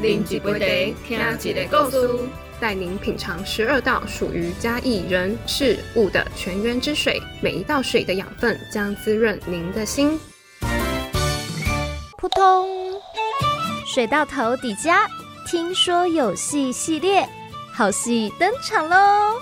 啉一杯茶，听几个故事，带您品尝十二道属于嘉义人事物的泉源之水，每一道水的养分将滋润您的心。扑通，水到头底加，听说有戏系列，好戏登场喽！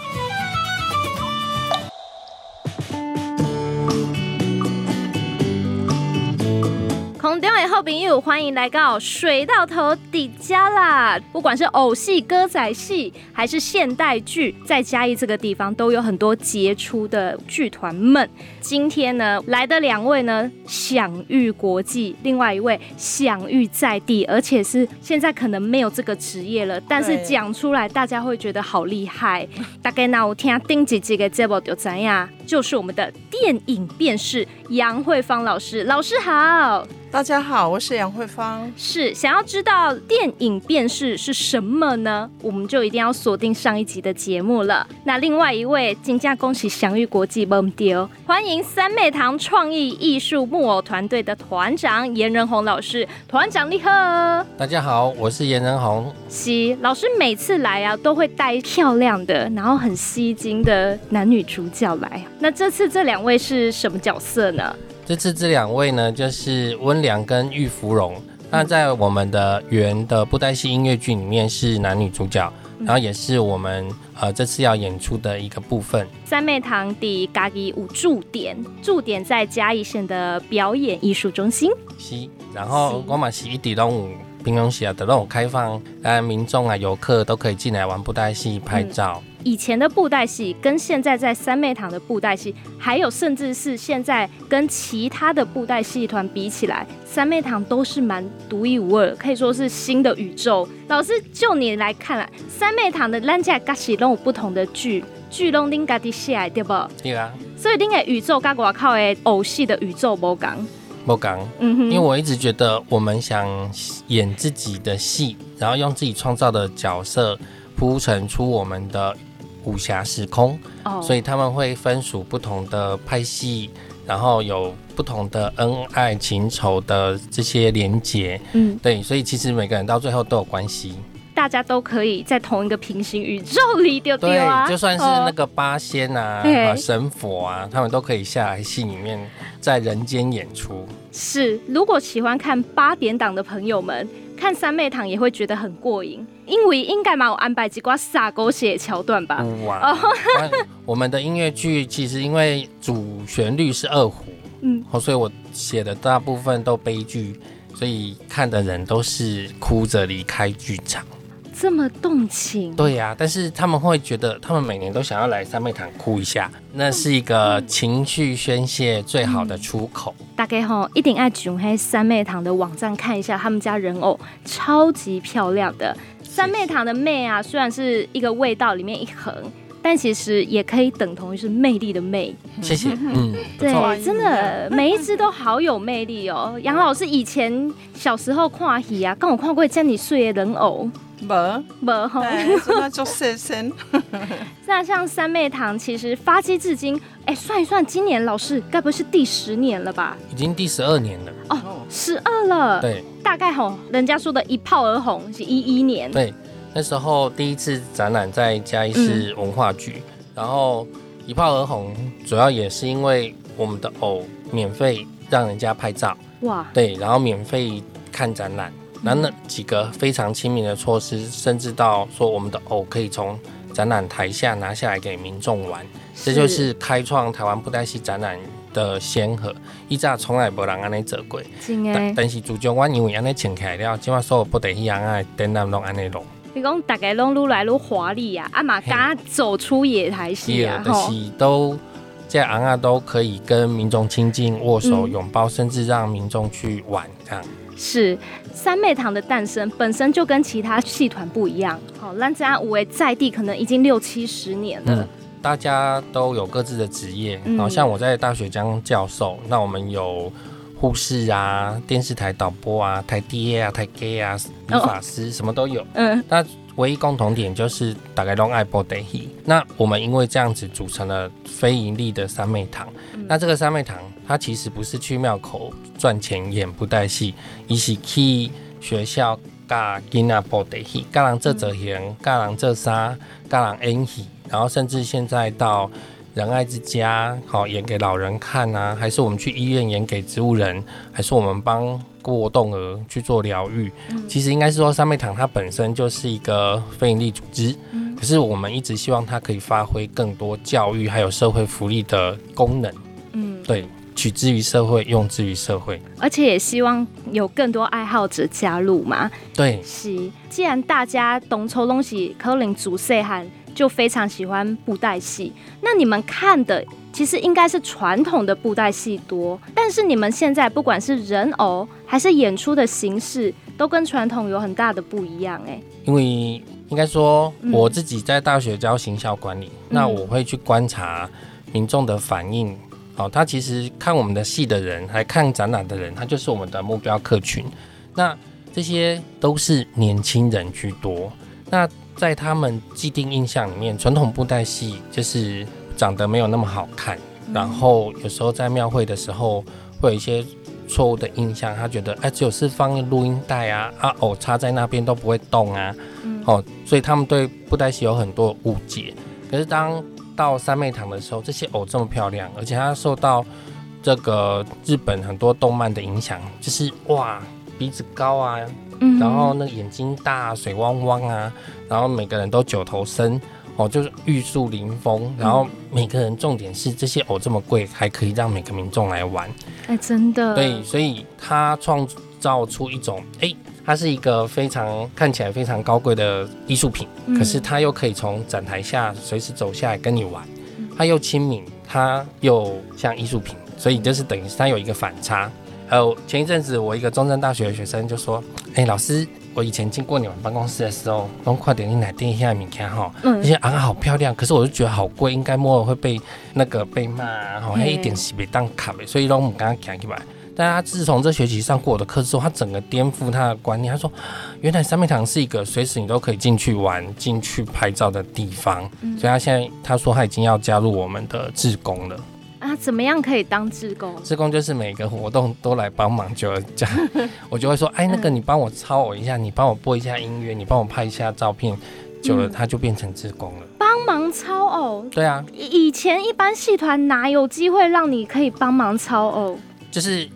空中的好朋友，欢迎来到水到头底家啦！不管是偶戏、歌仔戏，还是现代剧，在嘉义这个地方都有很多杰出的剧团们。今天呢，来的两位呢，享誉国际；另外一位享誉在地，而且是现在可能没有这个职业了，但是讲出来大家会觉得好厉害。大概那我听丁姐姐的节目就怎样？就是我们的电影辨识杨慧芳老师，老师好。大家好，我是杨慧芳。是想要知道电影辨识是什么呢？我们就一定要锁定上一集的节目了。那另外一位金价恭喜享誉国际蒙丢，欢迎三妹堂创意艺术木偶团队的团长严仁宏老师。团长你好，大家好，我是严仁宏。是老师每次来啊，都会带漂亮的，然后很吸睛的男女主角来。那这次这两位是什么角色呢？这次这两位呢，就是温良跟玉芙蓉。那在我们的原的布袋戏音乐剧里面是男女主角，然后也是我们呃这次要演出的一个部分。三妹堂的嘎吉舞驻点，驻点在嘉义县的表演艺术中心。是，然后我们是一地拢有平常时啊都拢有开放，呃民众啊游客都可以进来玩布袋戏拍照。以前的布袋戏跟现在在三妹堂的布袋戏，还有甚至是现在跟其他的布袋戏团比起来，三妹堂都是蛮独一无二，可以说是新的宇宙。老师，就你来看啊，三妹堂的咱家各戏都有不同的剧，剧拢恁家己写的对不？对啊。所以恁的宇宙跟外靠的偶戏的宇宙无共。无共。嗯哼。因为我一直觉得，我们想演自己的戏，然后用自己创造的角色铺陈出我们的。武侠时空，所以他们会分属不同的派系，然后有不同的恩爱情仇的这些连结。嗯，对，所以其实每个人到最后都有关系，大家都可以在同一个平行宇宙里丢丢啊。就算是那个八仙啊、神佛啊，他们都可以下来戏里面在人间演出。是，如果喜欢看八点档的朋友们。看三妹堂也会觉得很过瘾，因为应该嘛有安排几挂撒狗血桥段吧。哇！我们的音乐剧其实因为主旋律是二胡，嗯，所以我写的大部分都悲剧，所以看的人都是哭着离开剧场。这么动情，对呀，但是他们会觉得，他们每年都想要来三妹堂哭一下，那是一个情绪宣泄最好的出口。大概吼一定爱上黑三妹堂的网站看一下，他们家人偶超级漂亮的。三妹堂的妹啊，虽然是一个味道里面一横，但其实也可以等同于是魅力的魅。谢谢，嗯，对，真的 每一只都好有魅力哦。杨老师以前小时候看戏啊，跟我看过这样碎的人偶。没没哈，那就谢谢。那像三妹堂，其实发迹至今，哎，算一算，今年老师该不是第十年了吧？已经第十二年了。哦，十二了。对，大概吼，人家说的一炮而红是一一年。对，那时候第一次展览在嘉义市文化局，然后一炮而红，主要也是因为我们的偶免费让人家拍照。哇。对，然后免费看展览。那那几个非常亲民的措施，甚至到说我们的偶可以从展览台下拿下来给民众玩，这就是开创台湾布袋戏展览的先河。以前从来无人安尼做过，但但是自从我因为安尼请起来了，今晚所有布袋戏人啊展览拢安尼弄。你讲大概拢愈来愈华丽啊，阿玛敢走出野台戏啊，吼，都这昂啊都可以跟民众亲近、握手、拥抱，甚至让民众去玩这样。是三妹堂的诞生本身就跟其他戏团不一样。好，兰家五位在地可能已经六七十年了。嗯，大家都有各自的职业。好像我在大学当教授，那我们有护士啊、电视台导播啊、台爹啊、台 gay 啊、理发师，什么都有。嗯，那唯一共同点就是大概都爱播台戏。那我们因为这样子组成了非盈利的三妹堂。那这个三妹堂。它其实不是去庙口赚钱演布袋戏，一是去学校教囡仔布袋戏，教人做造型，教人做衫，教人演戏，然后甚至现在到仁爱之家，好演给老人看啊，还是我们去医院演给植物人，还是我们帮过动儿去做疗愈。其实应该是说，三妹堂它本身就是一个非营利组织，可是我们一直希望它可以发挥更多教育还有社会福利的功能。嗯，对。取之于社会，用之于社会，而且也希望有更多爱好者加入嘛。对，是。既然大家懂抽东西，可能主岁涵就非常喜欢布袋戏，那你们看的其实应该是传统的布袋戏多。但是你们现在不管是人偶还是演出的形式，都跟传统有很大的不一样哎。因为应该说，我自己在大学教行销管理，那我会去观察民众的反应。哦，他其实看我们的戏的人，还看展览的人，他就是我们的目标客群。那这些都是年轻人居多。那在他们既定印象里面，传统布袋戏就是长得没有那么好看。然后有时候在庙会的时候，会有一些错误的印象，他觉得哎，只有是放录音带啊，啊偶插在那边都不会动啊。哦，所以他们对布袋戏有很多误解。可是当到三妹堂的时候，这些偶这么漂亮，而且它受到这个日本很多动漫的影响，就是哇，鼻子高啊，然后那个眼睛大，水汪汪啊，然后每个人都九头身，哦，就是玉树临风，然后每个人重点是这些偶这么贵，还可以让每个民众来玩，哎，真的，对，所以他创造出一种哎。它是一个非常看起来非常高贵的艺术品，可是它又可以从展台下随时走下来跟你玩，它又亲民，它又像艺术品，所以就是等于它有一个反差。有前一阵子我一个中山大学的学生就说：“哎，老师，我以前经过你们办公室的时候，都快点进来订一下名片哈，那些啊好漂亮，可是我就觉得好贵，应该摸了会被那个被骂，好像一点是被当卡的，所以让我们刚刚讲起来。”但他自从这学期上过我的课之后，他整个颠覆他的观念。他说：“原来三面堂是一个随时你都可以进去玩、进去拍照的地方。”所以，他现在他说他已经要加入我们的志工了。啊，怎么样可以当志工？志工就是每个活动都来帮忙，就这样。我就会说：“哎，那个你帮我抄我一下，你帮我播一下音乐，你帮我拍一下照片。”久了，他就变成志工了。帮忙操偶？对啊。以前一般戏团哪有机会让你可以帮忙操偶？就是。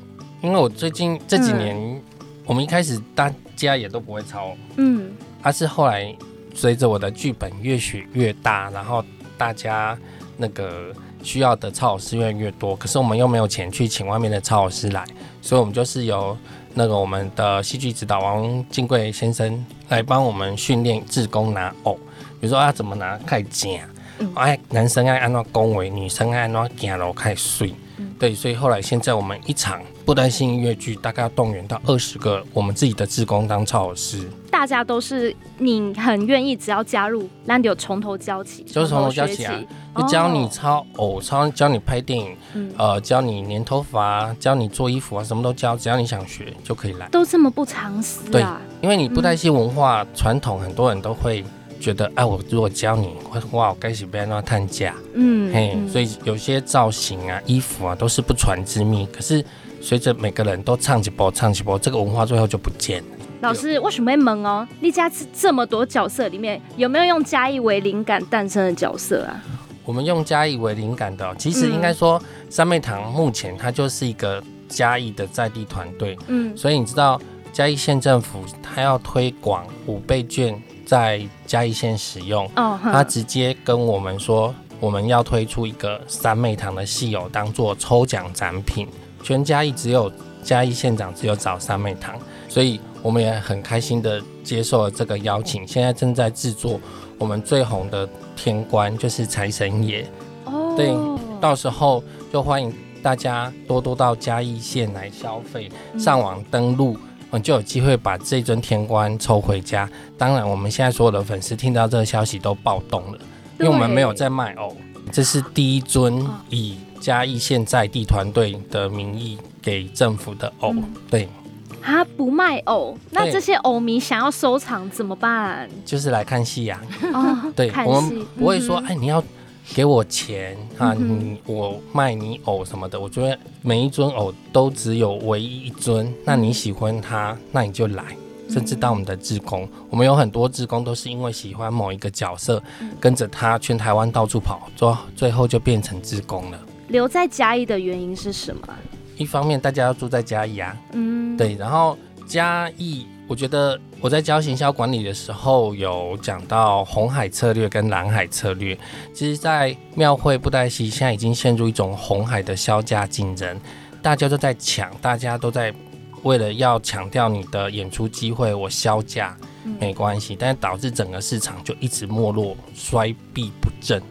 因为我最近这几年，我们一开始大家也都不会抄，嗯，而是后来随着我的剧本越写越大，然后大家那个需要的操老师越来越多，可是我们又没有钱去请外面的操老师来，所以我们就是由那个我们的戏剧指导王金贵先生来帮我们训练志工拿偶，比如说啊怎么拿开剪，哎男生爱按照恭维，女生爱按照行路开睡。对，所以后来现在我们一场不担心音乐剧，大概要动员到二十个我们自己的志工当操老师。大家都是你很愿意，只要加入，那你就从头教起，就是从头教起啊，就教你抄偶，抄教你拍电影，呃，教你粘头发，教你做衣服啊，什么都教，只要你想学就可以来。都这么不藏私啊？对，因为你不担心文化传统，很多人都会。觉得哎，我如果教你，哇，我该是别让探价，嗯，嘿，所以有些造型啊、衣服啊，都是不传之秘。可是随着每个人都唱几波、唱几波，这个文化最后就不见了。老师为什么会萌哦？你家这么多角色里面，有没有用嘉义为灵感诞生的角色啊？我们用嘉义为灵感的，其实应该说三妹堂目前它就是一个嘉义的在地团队，嗯，所以你知道嘉义县政府它要推广五倍券。在嘉义县使用，哦他直接跟我们说，我们要推出一个三妹堂的戏友当做抽奖展品，全嘉义只有嘉义县长只有找三妹堂，所以我们也很开心的接受了这个邀请。现在正在制作我们最红的天官，就是财神爷。哦，对，到时候就欢迎大家多多到嘉义县来消费，上网登录。嗯，就有机会把这尊天官抽回家。当然，我们现在所有的粉丝听到这个消息都暴动了，因为我们没有在卖偶，这是第一尊以嘉义县在地团队的名义给政府的偶。对，啊，不卖偶，那这些偶迷想要收藏怎么办？就是来看戏呀。哦，对，我们不会说，哎，你要。给我钱啊！你我卖你偶什么的，我觉得每一尊偶都只有唯一一尊。那你喜欢它，那你就来。甚至到我们的志工，我们有很多志工都是因为喜欢某一个角色，跟着他全台湾到处跑，最最后就变成志工了。留在嘉义的原因是什么？一方面大家要住在嘉义啊，嗯，对，然后嘉义。我觉得我在教行销管理的时候，有讲到红海策略跟蓝海策略。其实，在庙会布袋戏现在已经陷入一种红海的销价竞争，大家都在抢，大家都在为了要强调你的演出机会，我销价没关系，但是导致整个市场就一直没落、衰弊不振。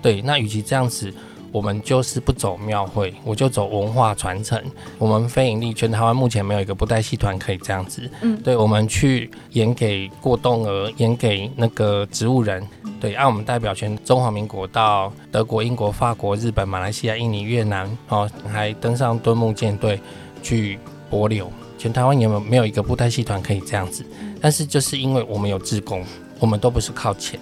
对，那与其这样子。我们就是不走庙会，我就走文化传承。我们非盈利，全台湾目前没有一个布袋戏团可以这样子。嗯，对，我们去演给过动儿，演给那个植物人。对，按我们代表全中华民国到德国、英国、法国、日本、马来西亚、印尼、越南，哦，还登上敦木舰队去博流。全台湾有没有没有一个布袋戏团可以这样子？但是就是因为我们有志工，我们都不是靠钱。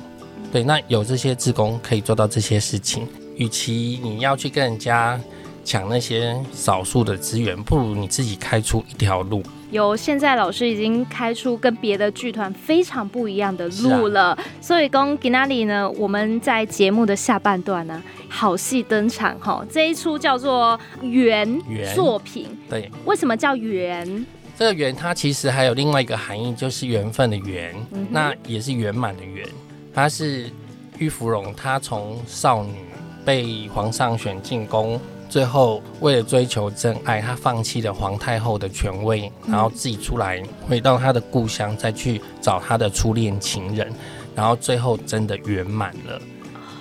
对，那有这些志工可以做到这些事情。与其你要去跟人家抢那些少数的资源，不如你自己开出一条路。有，现在老师已经开出跟别的剧团非常不一样的路了。所以，跟 Ginali 呢，我们在节目的下半段呢，好戏登场哈。这一出叫做《缘》作品，对，为什么叫缘？这个缘它其实还有另外一个含义，就是缘分的缘，那也是圆满的圆。它是玉芙蓉，她从少女。被皇上选进宫，最后为了追求真爱，他放弃了皇太后的权位，然后自己出来回到他的故乡，再去找他的初恋情人，然后最后真的圆满了。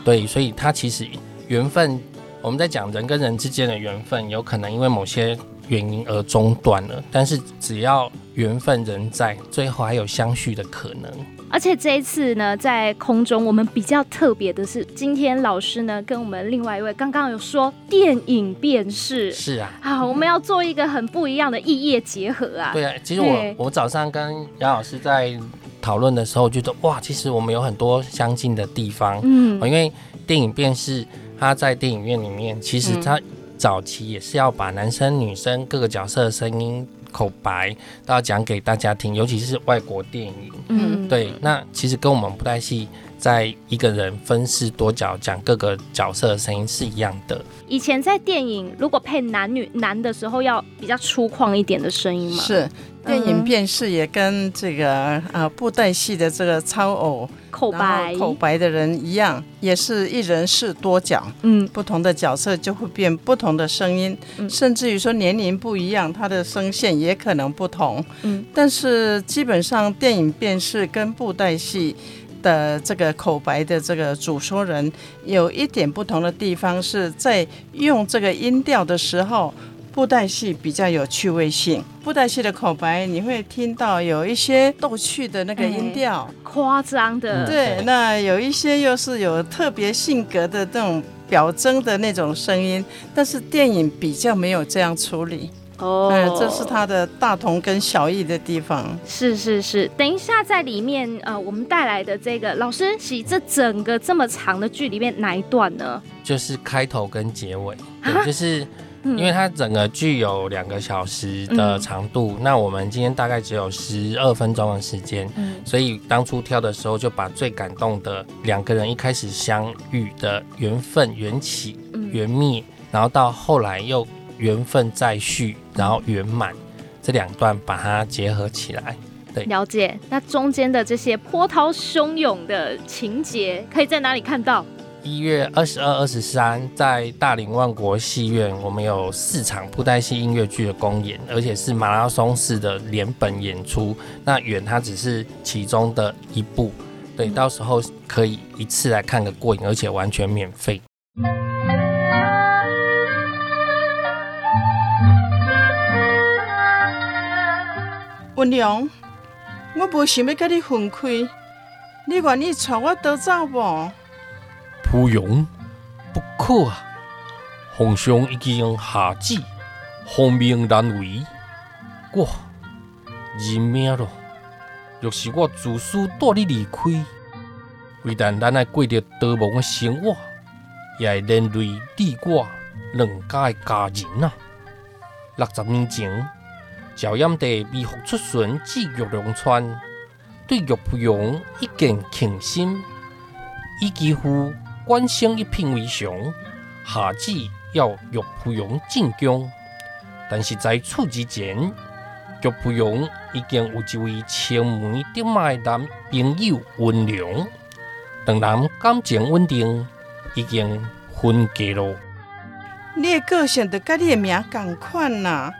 对，所以他其实缘分，我们在讲人跟人之间的缘分，有可能因为某些原因而中断了，但是只要缘分仍在，最后还有相续的可能。而且这一次呢，在空中我们比较特别的是，今天老师呢跟我们另外一位刚刚有说电影辨识，是啊，好，我们要做一个很不一样的异业结合啊。对啊，其实我我早上跟杨老师在讨论的时候，觉得哇，其实我们有很多相近的地方，嗯，因为电影辨识它在电影院里面，其实它早期也是要把男生女生各个角色的声音。口白都要讲给大家听，尤其是外国电影。嗯，对，那其实跟我们不太戏在一个人分饰多角讲各个角色的声音是一样的。以前在电影如果配男女男的时候，要比较粗犷一点的声音嘛？是。电影辨识也跟这个呃布袋戏的这个超偶口白口白的人一样，也是一人饰多角，嗯，不同的角色就会变不同的声音，甚至于说年龄不一样，他的声线也可能不同，嗯，但是基本上电影辨识跟布袋戏的这个口白的这个主说人有一点不同的地方，是在用这个音调的时候。布袋戏比较有趣味性，布袋戏的口白你会听到有一些逗趣的那个音调，夸张的，对，那有一些又是有特别性格的这种表征的那种声音，但是电影比较没有这样处理，哦，这是它的大同跟小异的地方。是是是，等一下在里面呃，我们带来的这个老师洗这整个这么长的剧里面哪一段呢？就是开头跟结尾，就是。因为它整个剧有两个小时的长度，那我们今天大概只有十二分钟的时间，嗯。所以当初挑的时候就把最感动的两个人一开始相遇的缘分缘起缘灭，然后到后来又缘分再续，然后圆满这两段把它结合起来。对，了解。那中间的这些波涛汹涌的情节，可以在哪里看到？一月二十二、二十三，在大林万国戏院，我们有四场布袋戏音乐剧的公演，而且是马拉松式的连本演出。那远它只是其中的一部，对，到时候可以一次来看个过瘾，而且完全免费。文良，我无想要跟你分开，你愿意带我逃走不？芙蓉，不可啊！皇上已经下旨，皇命难违。我认命了。若是我自私带你离开，非但咱爱过着逃亡的生活，也会连累你我两家的家人啊！六十年前，朝阳地微服出巡至玉龙川，对玉蒲蓉一见倾心，以几乎关心一品为上，下旨要玉蒲蓉进宫。但是在此之前，玉蒲蓉已经有一位青梅竹马的男朋友温良，两人感情稳定，已经分家了。你的个性就甲你的名同款呐，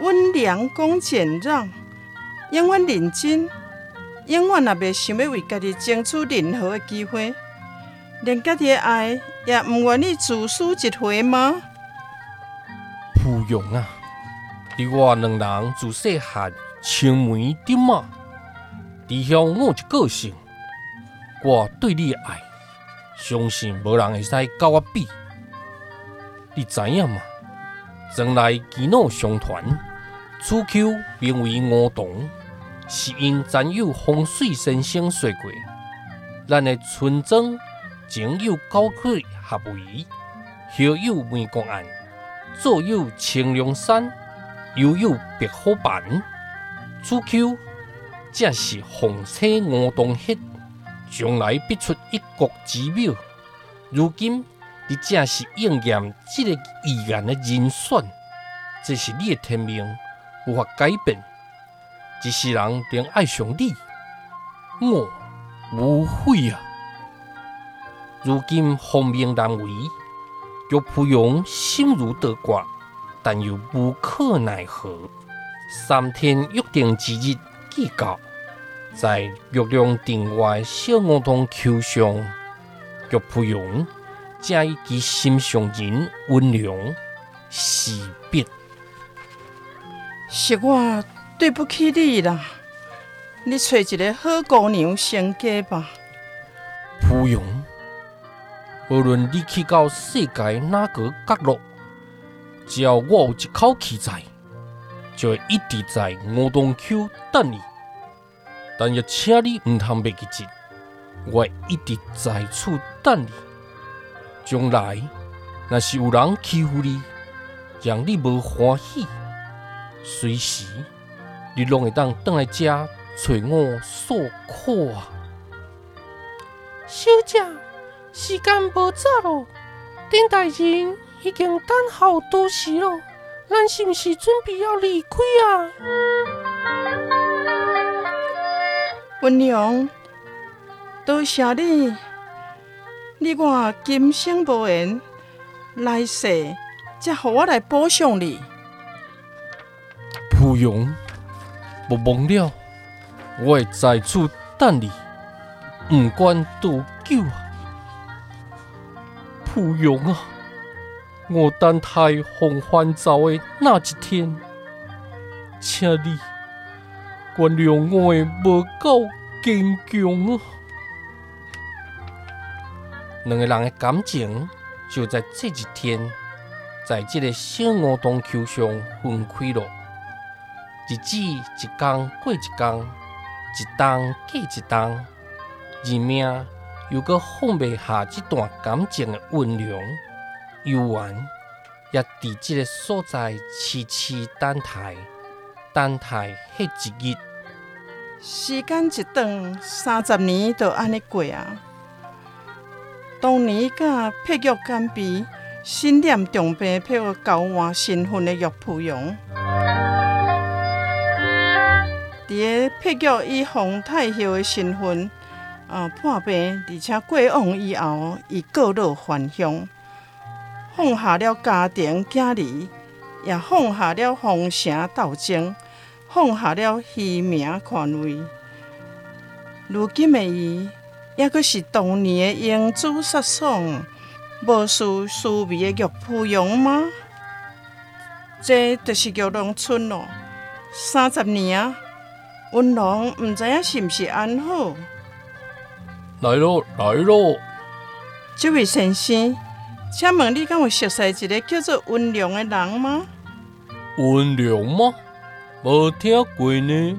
温良恭俭让，永远认真，永远也袂想要为家己争取任何的机会，连家己的爱也毋愿意自私一回吗？芙蓉啊，你我两人自细汉青梅竹马，弟兄我一个性，我对你的爱，相信无人会使甲我比。你知影吗？将来基诺相传，此丘名为梧桐，是因曾有风水先生说过，咱的村庄前有高水合围，后有梅公岸，左有青龙山，右有白虎坂。初秋正是风吹梧桐叶，将来必出一国之妙。如今。你正是应验这个预言的人选，这是你的天命，无法改变。一世人连爱上你，我无悔啊！如今风命难为，玉蒲蓉心如刀割，但又无可奈何。三天约定之日既到，在玉龙殿外小梧桐树上，玉蒲蓉。正以其心上人温良惜别，是我对不起你啦。你找一个好姑娘成家吧。芙蓉，无论你去到世界哪个角落，只要我有一口气在，就会一直在梧桐丘等你。但要请你唔通别去急，我会一直在此等你。将来若是有人欺负你，让你无欢喜，随时你拢会当倒来遮找我诉苦啊！小姐，时间无早咯，丁大人已经等候多时咯，咱是毋是准备要离开啊？温娘，多谢你。你我今生无缘，来世才互我来补偿你。蒲蓉，莫忘了，我会在此等你，不管多久啊！蒲蓉啊，我等待红欢走的那一天，请你原谅我的无够坚强啊！两个人的感情就在这一天，在这个小梧桐树上分开了。日子一天过一天，一冬过一冬，人命又搁放不下这段感情的温凉、悠远，也在这个所在痴痴等待，等待迄一日。时间一长，三十年就安尼过啊！当年甲配玉干皮、心念重病、配合交换身份的玉蒲蓉，伫个碧玉以皇太后的身份啊破病，而且过往以后，伊告老还乡，放下了家庭家儿，也放下了皇城斗争，放下了虚名权位。如今的伊。也阁是当年的英姿飒爽、无事疏眉的玉芙蓉吗？这就是玉龙村咯。三十年啊，文龙毋知影是毋是安好。来咯，来咯！这位先生，请问你敢有熟悉一个叫做温良的人吗？温良吗？无听过呢。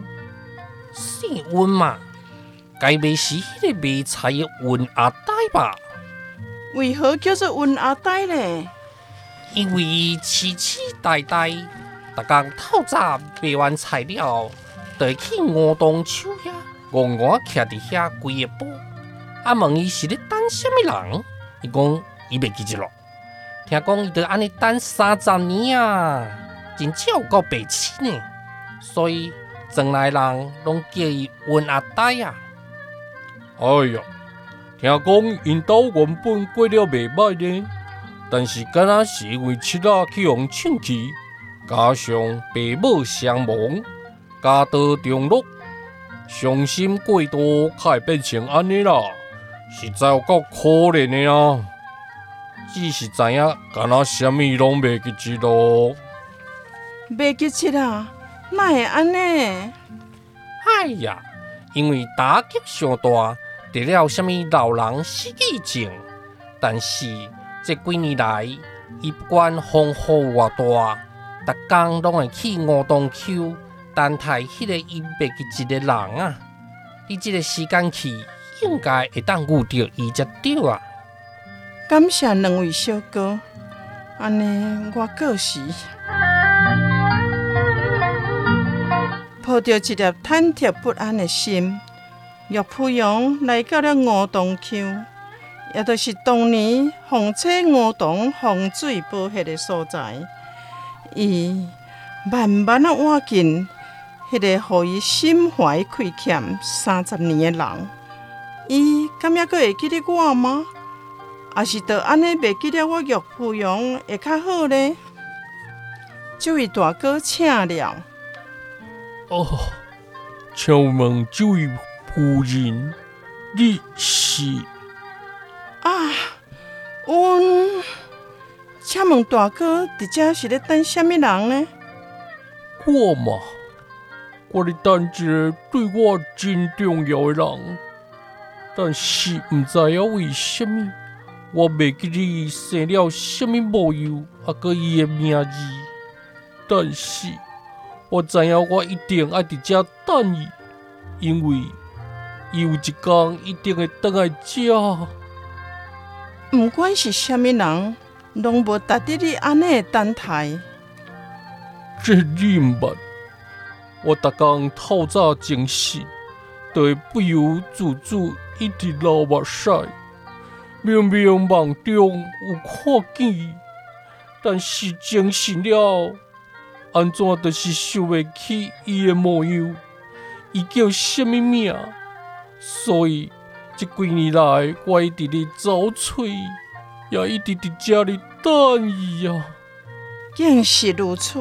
姓温嘛？该袂是迄个卖菜的温阿呆吧？为何叫做温阿呆呢？因为世世代代逐工透早卖完菜了，就去梧桐树遐，憨憨徛伫遐规个晡。啊，问伊是咧等什么人？伊讲伊袂记得咯。听讲伊得安尼等三十年啊，真正有够白痴呢。所以庄内人拢叫伊温阿呆啊。哎呀，听讲因兜原本过了袂歹呢，但是敢若是因为七仔去互抢去，加上爸母双亡，家道中落，伤心过度，才会变成安尼啦。实在有够可怜的啊！只是知影，敢若啥物拢袂记起咯。袂记起啦，哪会安尼？哎呀，因为打击上大，得了啥物老人失忆症。但是这几年来，伊不管风雨偌大，逐工拢会去梧桐丘等待迄个伊袂记一个人啊！你这个时间去。应该会当遇到伊才对啊！感谢两位小哥，安尼我过时。抱着一粒忐忑不安的心，岳普阳来到了梧桐桥，也就是当年风车梧桐洪水爆发的所在。伊慢慢啊挖进迄个互伊心怀亏欠三十年的人。伊敢也阁会记得我吗？还是得安尼袂记得我岳父阳会较好呢？这位大哥请了。哦，请问这位夫人，你是？啊，阮请问大哥，伫遮是咧等什么人呢？我嘛，我咧等一个对我真重要的人。但是毋知影为虾米，我袂记得生了虾米模样，啊个伊的名字。但是我知影我一定爱伫遮等伊，因为伊有一天一定会倒来遮。毋管是虾米人，拢无值得你安尼等待。这你毋捌，我逐工透早精神，都会不由自主。一直流目屎，明明梦中有看见，但是精神了，安怎都是想袂起伊的模样，伊叫什么名？所以这几年来，我一直咧找找，也一直伫家里等伊啊。竟是如此，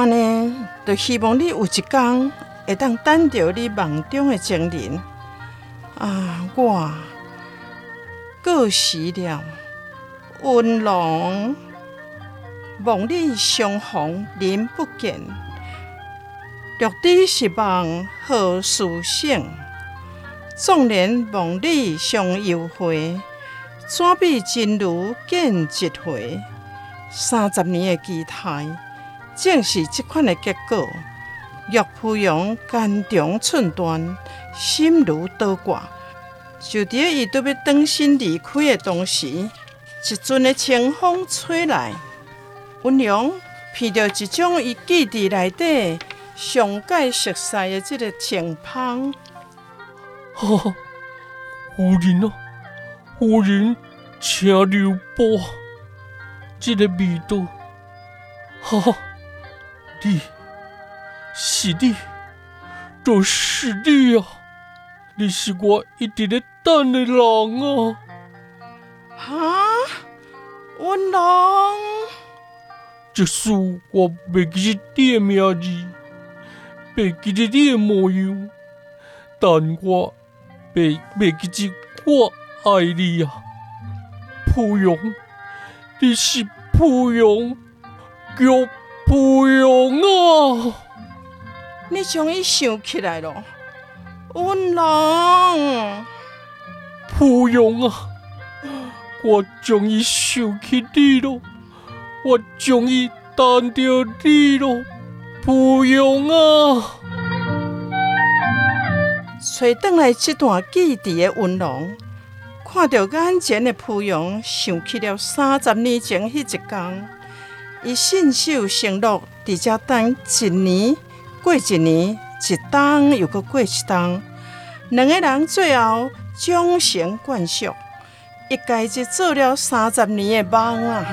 安尼就希望你有一天会当等到你梦中的情人。啊，我过时了，温龙，望你相逢人不见，玉帝是望何殊胜？纵然望你相又会，怎比真如见一回？三十年的期待，正是这款的结果。岳父阳肝肠寸断。心如刀割，就伫伊都要转身离开的同时，一阵的清风吹来，温良闻到一种伊记忆内底上界熟悉的这个清香。哈，夫人啊，夫人，请留步，这个味道，哈，你，是你，就是你啊！你是我一直咧等的人啊！哈，温龙，即使我袂记得你的名字，袂记得你的模样，但我袂袂记得我爱你啊！蒲勇，你是蒲勇，叫蒲勇啊！你终于想起来了。温龙，蒲勇啊！我终于想起你了，我终于等到你了，蒲勇啊！找倒来这段记忆的温龙，看到眼前的蒲蓉，想起了三十年前迄一天，伊信守承诺，伫伫遮等一年过一年，一冬又搁过一冬，两个人最后终成眷属，一家就做了三十年的梦啊！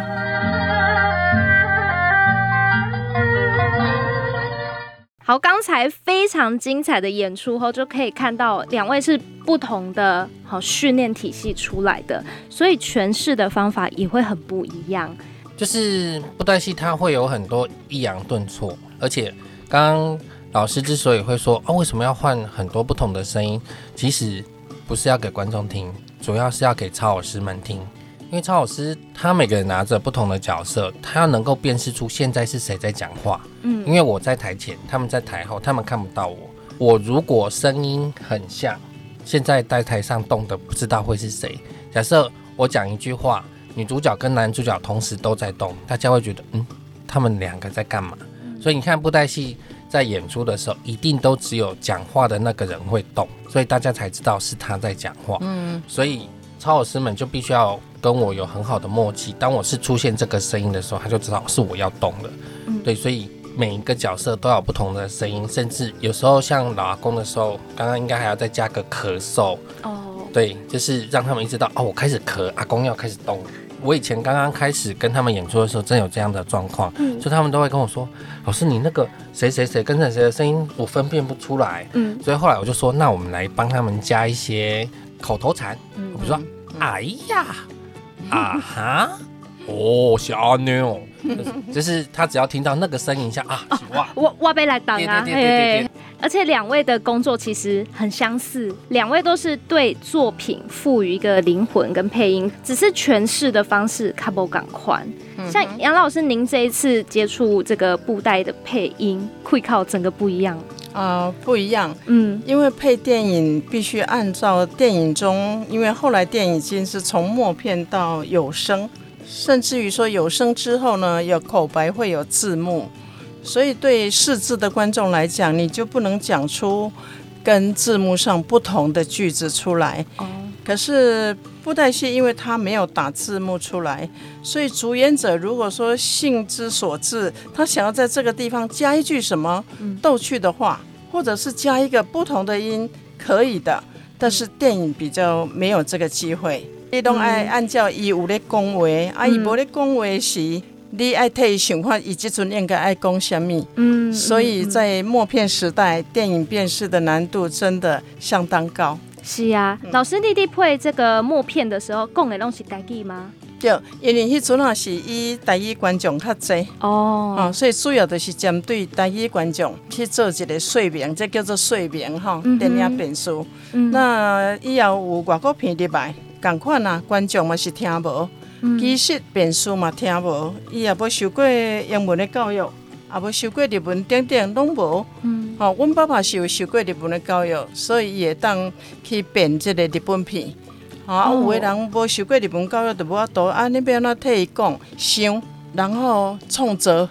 好，刚才非常精彩的演出后，就可以看到两位是不同的好训练体系出来的，所以诠释的方法也会很不一样。就是布袋戏，它会有很多抑扬顿挫，而且刚刚老师之所以会说啊，为什么要换很多不同的声音，其实不是要给观众听，主要是要给超老师们听。因为超老师他每个人拿着不同的角色，他要能够辨识出现在是谁在讲话。嗯，因为我在台前，他们在台后，他们看不到我。我如果声音很像，现在在台上动的不知道会是谁。假设我讲一句话，女主角跟男主角同时都在动，大家会觉得嗯，他们两个在干嘛？所以你看布袋戏在演出的时候，一定都只有讲话的那个人会动，所以大家才知道是他在讲话。嗯，所以。超老师们就必须要跟我有很好的默契。当我是出现这个声音的时候，他就知道是我要动了。嗯，对，所以每一个角色都有不同的声音，甚至有时候像老阿公的时候，刚刚应该还要再加个咳嗽。哦，对，就是让他们意识到哦，我开始咳，阿公要开始动。我以前刚刚开始跟他们演出的时候，真有这样的状况，所以他们都会跟我说：“老师，你那个谁谁谁跟着谁的声音，我分辨不出来。”嗯，所以后来我就说：“那我们来帮他们加一些。”口头禅，比如说“哎呀”，“啊哈”，“ 哦，小阿妞”，就是他只要听到那个声音，一下啊，哇，我我被来挡啊，对对对对。而且两位的工作其实很相似，两位都是对作品赋予一个灵魂跟配音，只是诠释的方式卡不赶快。像杨老师，您这一次接触这个布袋的配音，会靠整个不一样。啊，不一样，嗯，因为配电影必须按照电影中，因为后来电影已经是从默片到有声，甚至于说有声之后呢，有口白会有字幕，所以对识字的观众来讲，你就不能讲出跟字幕上不同的句子出来。哦，可是布袋戏因为它没有打字幕出来，所以主演者如果说兴之所至，他想要在这个地方加一句什么逗趣的话。或者是加一个不同的音，可以的，但是电影比较没有这个机会。你都爱按照伊有咧讲话，啊，伊无咧讲话时，你爱替伊想看，伊即阵应该爱讲什么。嗯，所以在默片时代，电影辨识的难度真的相当高。是啊，老师弟弟配这个默片的时候，讲的拢是台语吗？对，因为迄阵啊是以台语观众较济哦，啊，所以主要就是针对台语观众去做一个说明，这叫做说明哈，电影变数。那以后有外国片入来，共款啊，观众嘛是听无，其实变数嘛听无，伊也无受过英文的教育，也无受过日文等等拢无。嗯，好，阮爸爸是有受过日文的教育，所以伊会当去变即个日本片。啊，有的人无受过日本教育，就无法度啊，你要怎替伊讲想，然后创作，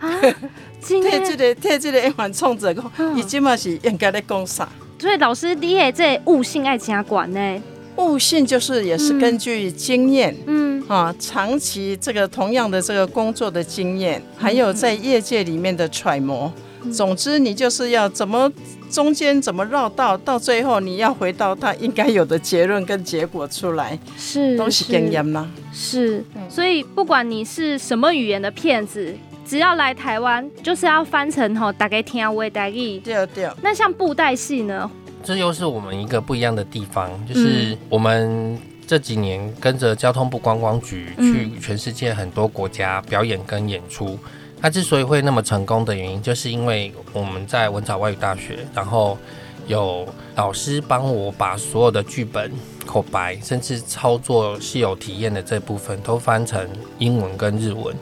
替这个替即个演员创作讲，伊即嘛是应该咧讲啥？所以老师，你诶这悟性爱加管呢？悟性就是也是根据经验，嗯，啊，长期这个同样的这个工作的经验，还有在业界里面的揣摩。总之，你就是要怎么中间怎么绕道，到最后你要回到他应该有的结论跟结果出来，是都是经验吗？是，所以不管你是什么语言的骗子，只要来台湾，就是要翻成吼大概听我大概。对对。那像布袋戏呢？这又是我们一个不一样的地方，就是我们这几年跟着交通部观光局去全世界很多国家表演跟演出。它之所以会那么成功的原因，就是因为我们在文藻外语大学，然后有老师帮我把所有的剧本、口白，甚至操作是有体验的这部分都翻成英文跟日文，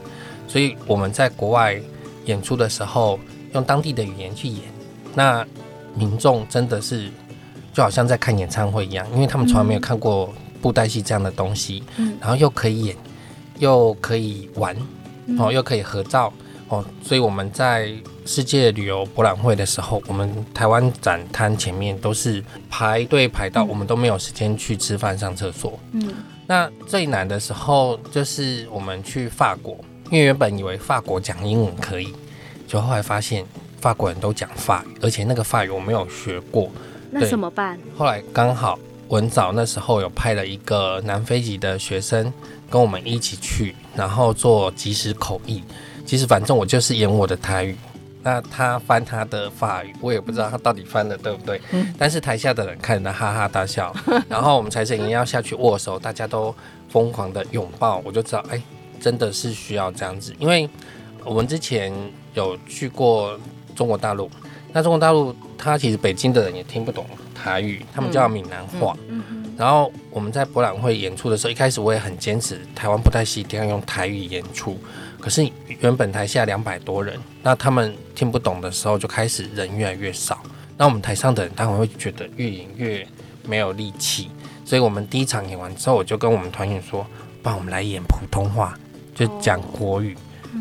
所以我们在国外演出的时候，用当地的语言去演，那民众真的是就好像在看演唱会一样，因为他们从来没有看过布袋戏这样的东西，嗯然后又可以演，又可以玩，哦，又可以合照。哦，所以我们在世界旅游博览会的时候，我们台湾展摊前面都是排队排到，我们都没有时间去吃饭、上厕所。嗯，那最难的时候就是我们去法国，因为原本以为法国讲英文可以，就后来发现法国人都讲法语，而且那个法语我没有学过，那怎么办？后来刚好文藻那时候有派了一个南非籍的学生跟我们一起去，然后做即时口译。其实反正我就是演我的台语。那他翻他的法语，我也不知道他到底翻的对不对。嗯。但是台下的人看着哈哈大笑，然后我们财神爷要下去握手，大家都疯狂的拥抱，我就知道，哎，真的是需要这样子。因为我们之前有去过中国大陆，那中国大陆他其实北京的人也听不懂台语，他们叫闽南话。嗯然后我们在博览会演出的时候，一开始我也很坚持，台湾不太戏一定要用台语演出。可是原本台下两百多人，那他们听不懂的时候，就开始人越来越少。那我们台上的人当然会觉得越演越没有力气。所以我们第一场演完之后，我就跟我们团员说：“帮我们来演普通话，就讲国语。”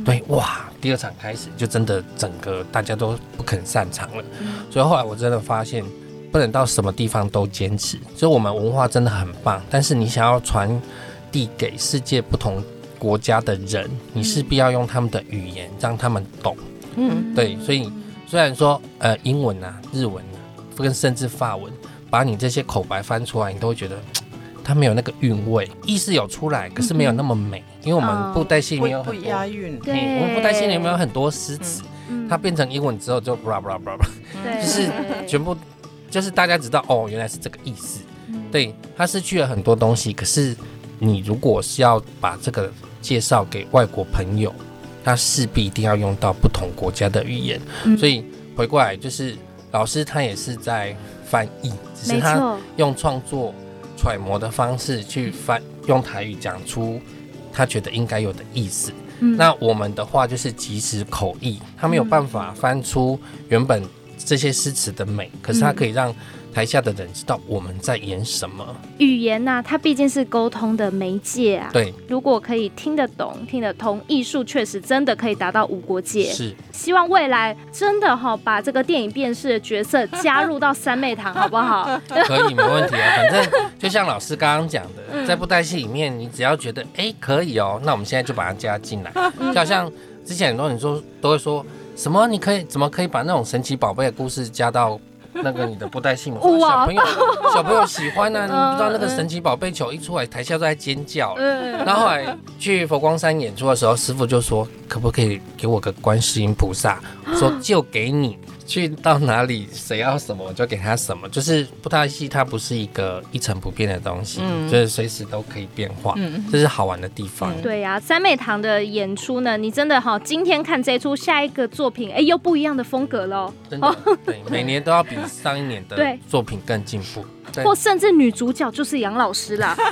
对，哇！第二场开始就真的整个大家都不肯散场了。所以后来我真的发现，不能到什么地方都坚持。所以我们文化真的很棒，但是你想要传递给世界不同。国家的人，你势必要用他们的语言让他们懂。嗯，对，所以虽然说呃英文啊、日文啊，跟甚至法文，把你这些口白翻出来，你都会觉得它没有那个韵味，意思有出来，可是没有那么美。因为我们布袋戏里面有很多押韵，对，我们布袋戏里面有很多诗词，它变成英文之后就 blah blah blah blah，就是全部就是大家知道哦，原来是这个意思。对，它失去了很多东西，可是你如果是要把这个。介绍给外国朋友，他势必一定要用到不同国家的语言，所以回过来就是老师他也是在翻译，只是他用创作揣摩的方式去翻，用台语讲出他觉得应该有的意思。那我们的话就是即时口译，他没有办法翻出原本这些诗词的美，可是他可以让。台下的人知道我们在演什么语言呢？它毕竟是沟通的媒介啊。对，如果可以听得懂、听得通，艺术确实真的可以达到无国界。是，希望未来真的哈，把这个电影辨识的角色加入到三妹堂，好不好？可以，没问题啊。反正就像老师刚刚讲的，在布袋戏里面，你只要觉得哎可以哦，那我们现在就把它加进来。就好像之前很多人说都会说什么，你可以怎么可以把那种神奇宝贝的故事加到？那个你的布袋戏嘛，小朋友 小朋友喜欢呢。你不知道那个神奇宝贝球一出来，台下都在尖叫。然后后来去佛光山演出的时候，师傅就说：“可不可以给我个观世音菩萨？” 说就给你。去到哪里，谁要什么我就给他什么，就是布袋戏它不是一个一成不变的东西，就是随时都可以变化，这是好玩的地方。对呀，三美堂的演出呢，你真的哈，今天看这出，下一个作品，哎，又不一样的风格喽。真的，对，每年都要比上一年的作品更进步。或甚至女主角就是杨老师啦。有，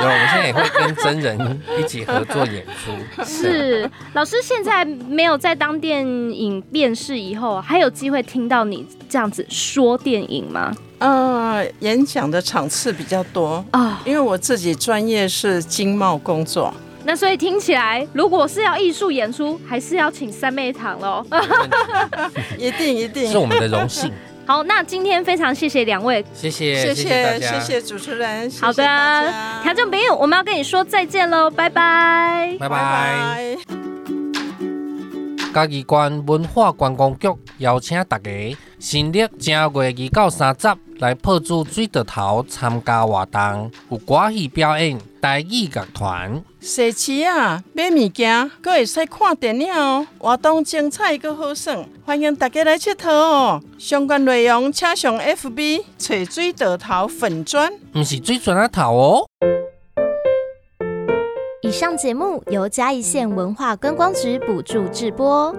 我们现在也会跟真人一起合作演出。是，老师现在没有在当电影面试以后，还有机会听到你这样子说电影吗？呃，演讲的场次比较多啊，因为我自己专业是经贸工作。那所以听起来，如果是要艺术演出，还是要请三妹堂喽。一定一定，是我们的荣幸。好，那今天非常谢谢两位，谢谢谢谢谢谢主持人，好的，听众朋友，我们要跟你说再见喽，拜拜，拜拜。嘉义县文化观光局邀请大家，新历正月二到三十来破珠水稻头参加活动，有歌戏表演、台语乐团。社区啊，买物件，搁会使看电影哦，活动精彩搁好耍，欢迎大家来佚佗哦。相关内容请上 FB 找水稻头粉砖，毋是水砖啊头哦。以上节目由嘉义县文化观光局补助直播。